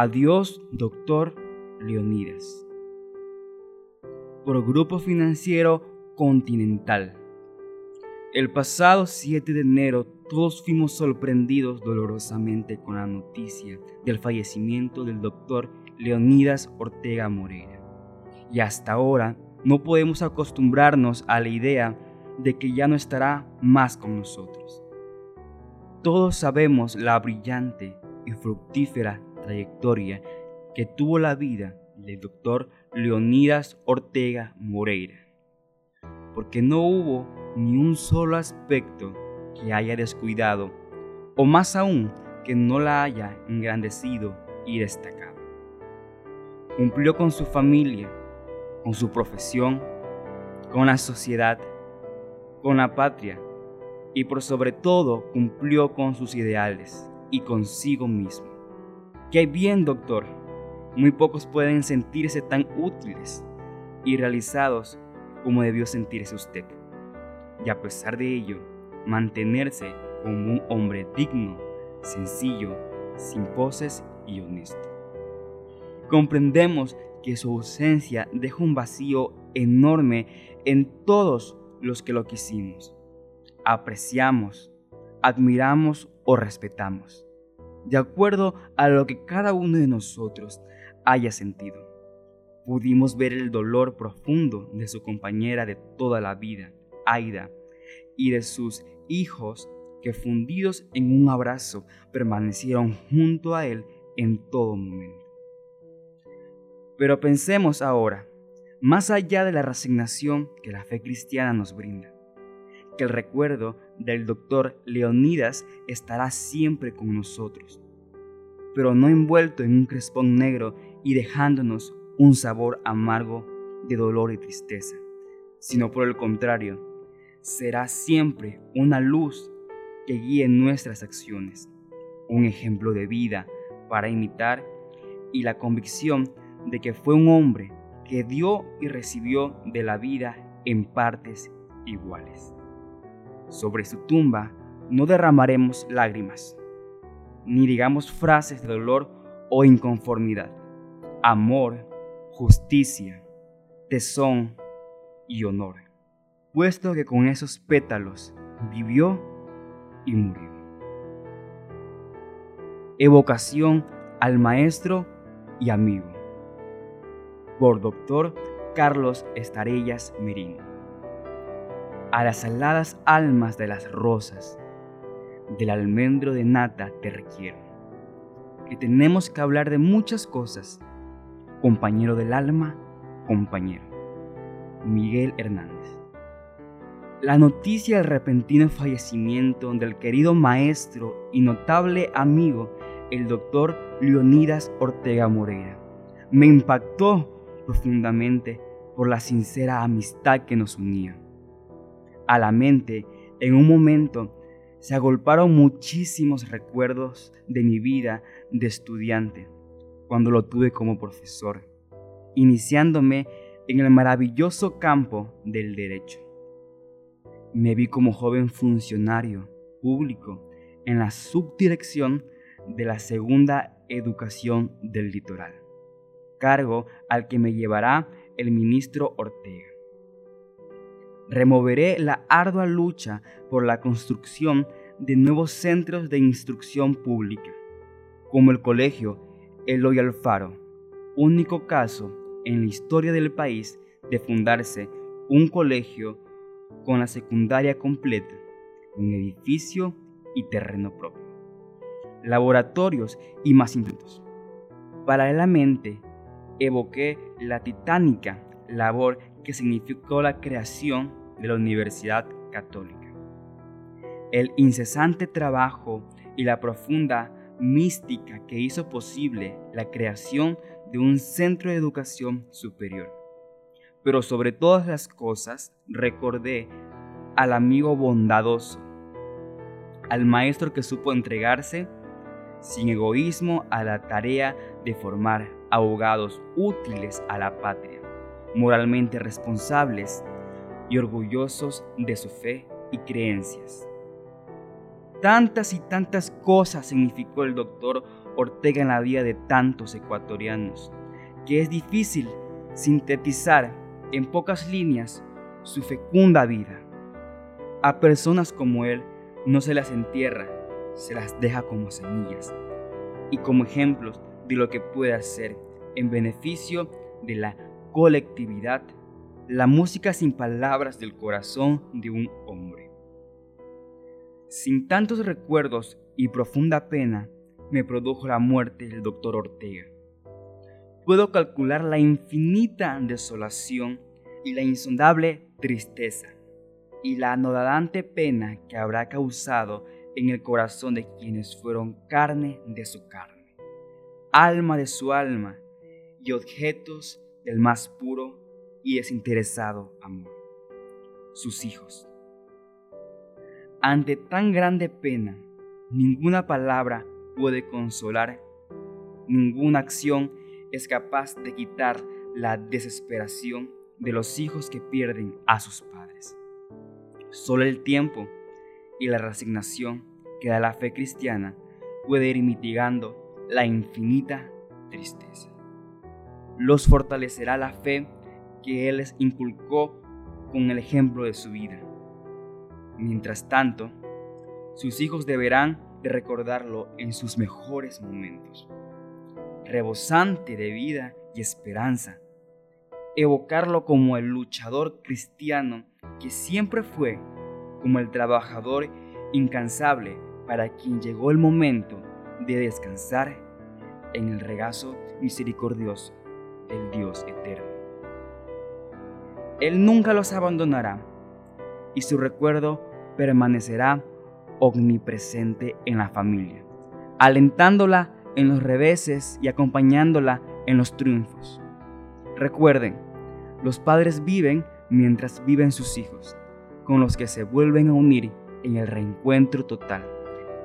Adiós, doctor Leonidas. Por Grupo Financiero Continental. El pasado 7 de enero todos fuimos sorprendidos dolorosamente con la noticia del fallecimiento del doctor Leonidas Ortega Moreira. Y hasta ahora no podemos acostumbrarnos a la idea de que ya no estará más con nosotros. Todos sabemos la brillante y fructífera trayectoria que tuvo la vida del doctor Leonidas Ortega Moreira, porque no hubo ni un solo aspecto que haya descuidado, o más aún que no la haya engrandecido y destacado. Cumplió con su familia, con su profesión, con la sociedad, con la patria y por sobre todo cumplió con sus ideales y consigo mismo. Qué bien, doctor. Muy pocos pueden sentirse tan útiles y realizados como debió sentirse usted. Y a pesar de ello, mantenerse como un hombre digno, sencillo, sin poses y honesto. Comprendemos que su ausencia deja un vacío enorme en todos los que lo quisimos, apreciamos, admiramos o respetamos, de acuerdo a lo que cada uno de nosotros haya sentido. Pudimos ver el dolor profundo de su compañera de toda la vida, Aida, y de sus hijos que fundidos en un abrazo permanecieron junto a él en todo momento. Pero pensemos ahora, más allá de la resignación que la fe cristiana nos brinda, que el recuerdo del doctor Leonidas estará siempre con nosotros, pero no envuelto en un crespón negro y dejándonos un sabor amargo de dolor y tristeza, sino por el contrario, será siempre una luz que guíe nuestras acciones, un ejemplo de vida para imitar y la convicción de que fue un hombre que dio y recibió de la vida en partes iguales. Sobre su tumba no derramaremos lágrimas, ni digamos frases de dolor o inconformidad. Amor, justicia, tesón y honor, puesto que con esos pétalos vivió y murió. Evocación al maestro y amigo por Dr. Carlos Estarellas Merino. A las aladas almas de las rosas, del almendro de nata te requiero, que tenemos que hablar de muchas cosas, compañero del alma, compañero. Miguel Hernández. La noticia del repentino fallecimiento del querido maestro y notable amigo, el doctor Leonidas Ortega Moreira, me impactó profundamente por la sincera amistad que nos unía. A la mente, en un momento, se agolparon muchísimos recuerdos de mi vida de estudiante, cuando lo tuve como profesor, iniciándome en el maravilloso campo del derecho. Me vi como joven funcionario público en la subdirección de la segunda educación del litoral cargo al que me llevará el ministro Ortega. Removeré la ardua lucha por la construcción de nuevos centros de instrucción pública, como el Colegio Eloy Alfaro, único caso en la historia del país de fundarse un colegio con la secundaria completa, un edificio y terreno propio, laboratorios y más intentos. Paralelamente, evoqué la titánica labor que significó la creación de la Universidad Católica. El incesante trabajo y la profunda mística que hizo posible la creación de un centro de educación superior. Pero sobre todas las cosas recordé al amigo bondadoso, al maestro que supo entregarse sin egoísmo a la tarea de formar abogados útiles a la patria, moralmente responsables y orgullosos de su fe y creencias. Tantas y tantas cosas significó el doctor Ortega en la vida de tantos ecuatorianos, que es difícil sintetizar en pocas líneas su fecunda vida. A personas como él no se las entierra, se las deja como semillas y como ejemplos de lo que puede hacer en beneficio de la colectividad, la música sin palabras del corazón de un hombre. Sin tantos recuerdos y profunda pena, me produjo la muerte del doctor Ortega. Puedo calcular la infinita desolación y la insondable tristeza y la anodante pena que habrá causado en el corazón de quienes fueron carne de su carne, alma de su alma y objetos del más puro y desinteresado amor, sus hijos. Ante tan grande pena, ninguna palabra puede consolar, ninguna acción es capaz de quitar la desesperación de los hijos que pierden a sus padres. Solo el tiempo y la resignación que da la fe cristiana puede ir mitigando la infinita tristeza. Los fortalecerá la fe que Él les inculcó con el ejemplo de su vida. Mientras tanto, sus hijos deberán de recordarlo en sus mejores momentos, rebosante de vida y esperanza, evocarlo como el luchador cristiano que siempre fue, como el trabajador incansable para quien llegó el momento de descansar en el regazo misericordioso del Dios eterno. Él nunca los abandonará y su recuerdo permanecerá omnipresente en la familia, alentándola en los reveses y acompañándola en los triunfos. Recuerden, los padres viven mientras viven sus hijos, con los que se vuelven a unir en el reencuentro total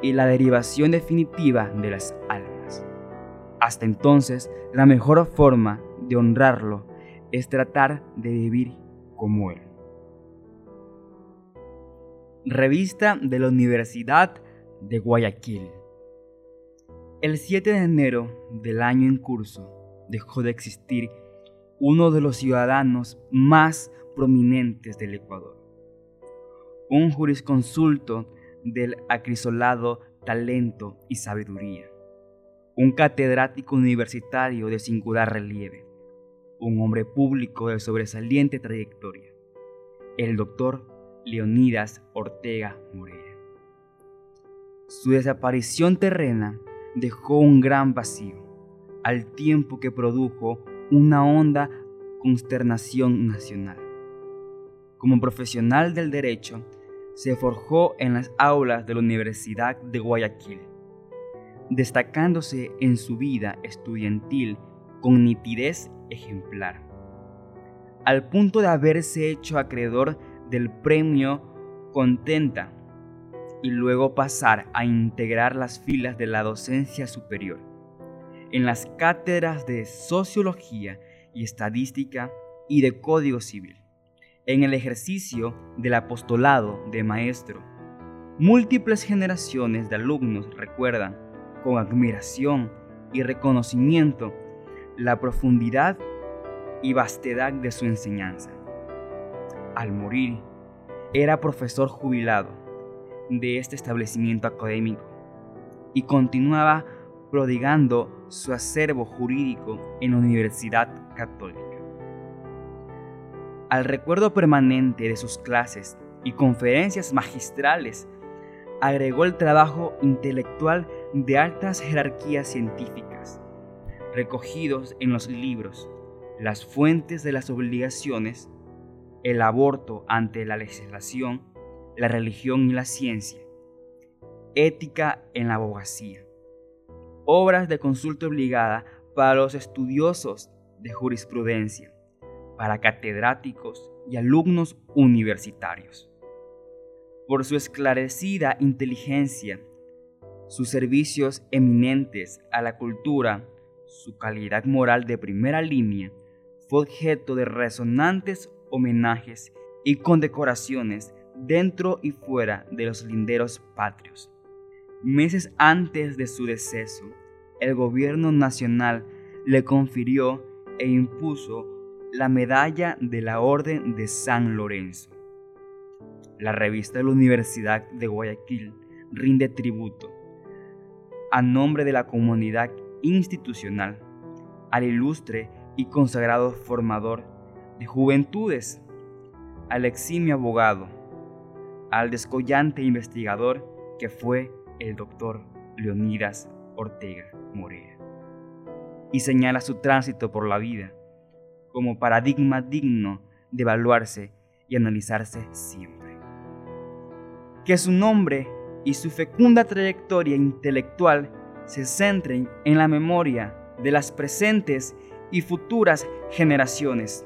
y la derivación definitiva de las almas. Hasta entonces, la mejor forma de honrarlo es tratar de vivir como él. Revista de la Universidad de Guayaquil. El 7 de enero del año en curso dejó de existir uno de los ciudadanos más prominentes del Ecuador, un jurisconsulto del acrisolado talento y sabiduría, un catedrático universitario de singular relieve, un hombre público de sobresaliente trayectoria, el doctor Leonidas Ortega Moreira. Su desaparición terrena dejó un gran vacío, al tiempo que produjo una honda consternación nacional. Como profesional del derecho, se forjó en las aulas de la Universidad de Guayaquil, destacándose en su vida estudiantil con nitidez ejemplar, al punto de haberse hecho acreedor del premio Contenta y luego pasar a integrar las filas de la docencia superior en las cátedras de Sociología y Estadística y de Código Civil, en el ejercicio del apostolado de maestro. Múltiples generaciones de alumnos recuerdan con admiración y reconocimiento la profundidad y vastedad de su enseñanza al morir, era profesor jubilado de este establecimiento académico y continuaba prodigando su acervo jurídico en la Universidad Católica. Al recuerdo permanente de sus clases y conferencias magistrales, agregó el trabajo intelectual de altas jerarquías científicas, recogidos en los libros, las fuentes de las obligaciones el aborto ante la legislación, la religión y la ciencia, ética en la abogacía, obras de consulta obligada para los estudiosos de jurisprudencia, para catedráticos y alumnos universitarios. Por su esclarecida inteligencia, sus servicios eminentes a la cultura, su calidad moral de primera línea, fue objeto de resonantes homenajes y condecoraciones dentro y fuera de los linderos patrios. Meses antes de su deceso, el gobierno nacional le confirió e impuso la medalla de la Orden de San Lorenzo. La revista de la Universidad de Guayaquil rinde tributo a nombre de la comunidad institucional al ilustre y consagrado formador de juventudes, al eximio abogado, al descollante investigador que fue el doctor Leonidas Ortega Morea, y señala su tránsito por la vida como paradigma digno de evaluarse y analizarse siempre. Que su nombre y su fecunda trayectoria intelectual se centren en la memoria de las presentes y futuras generaciones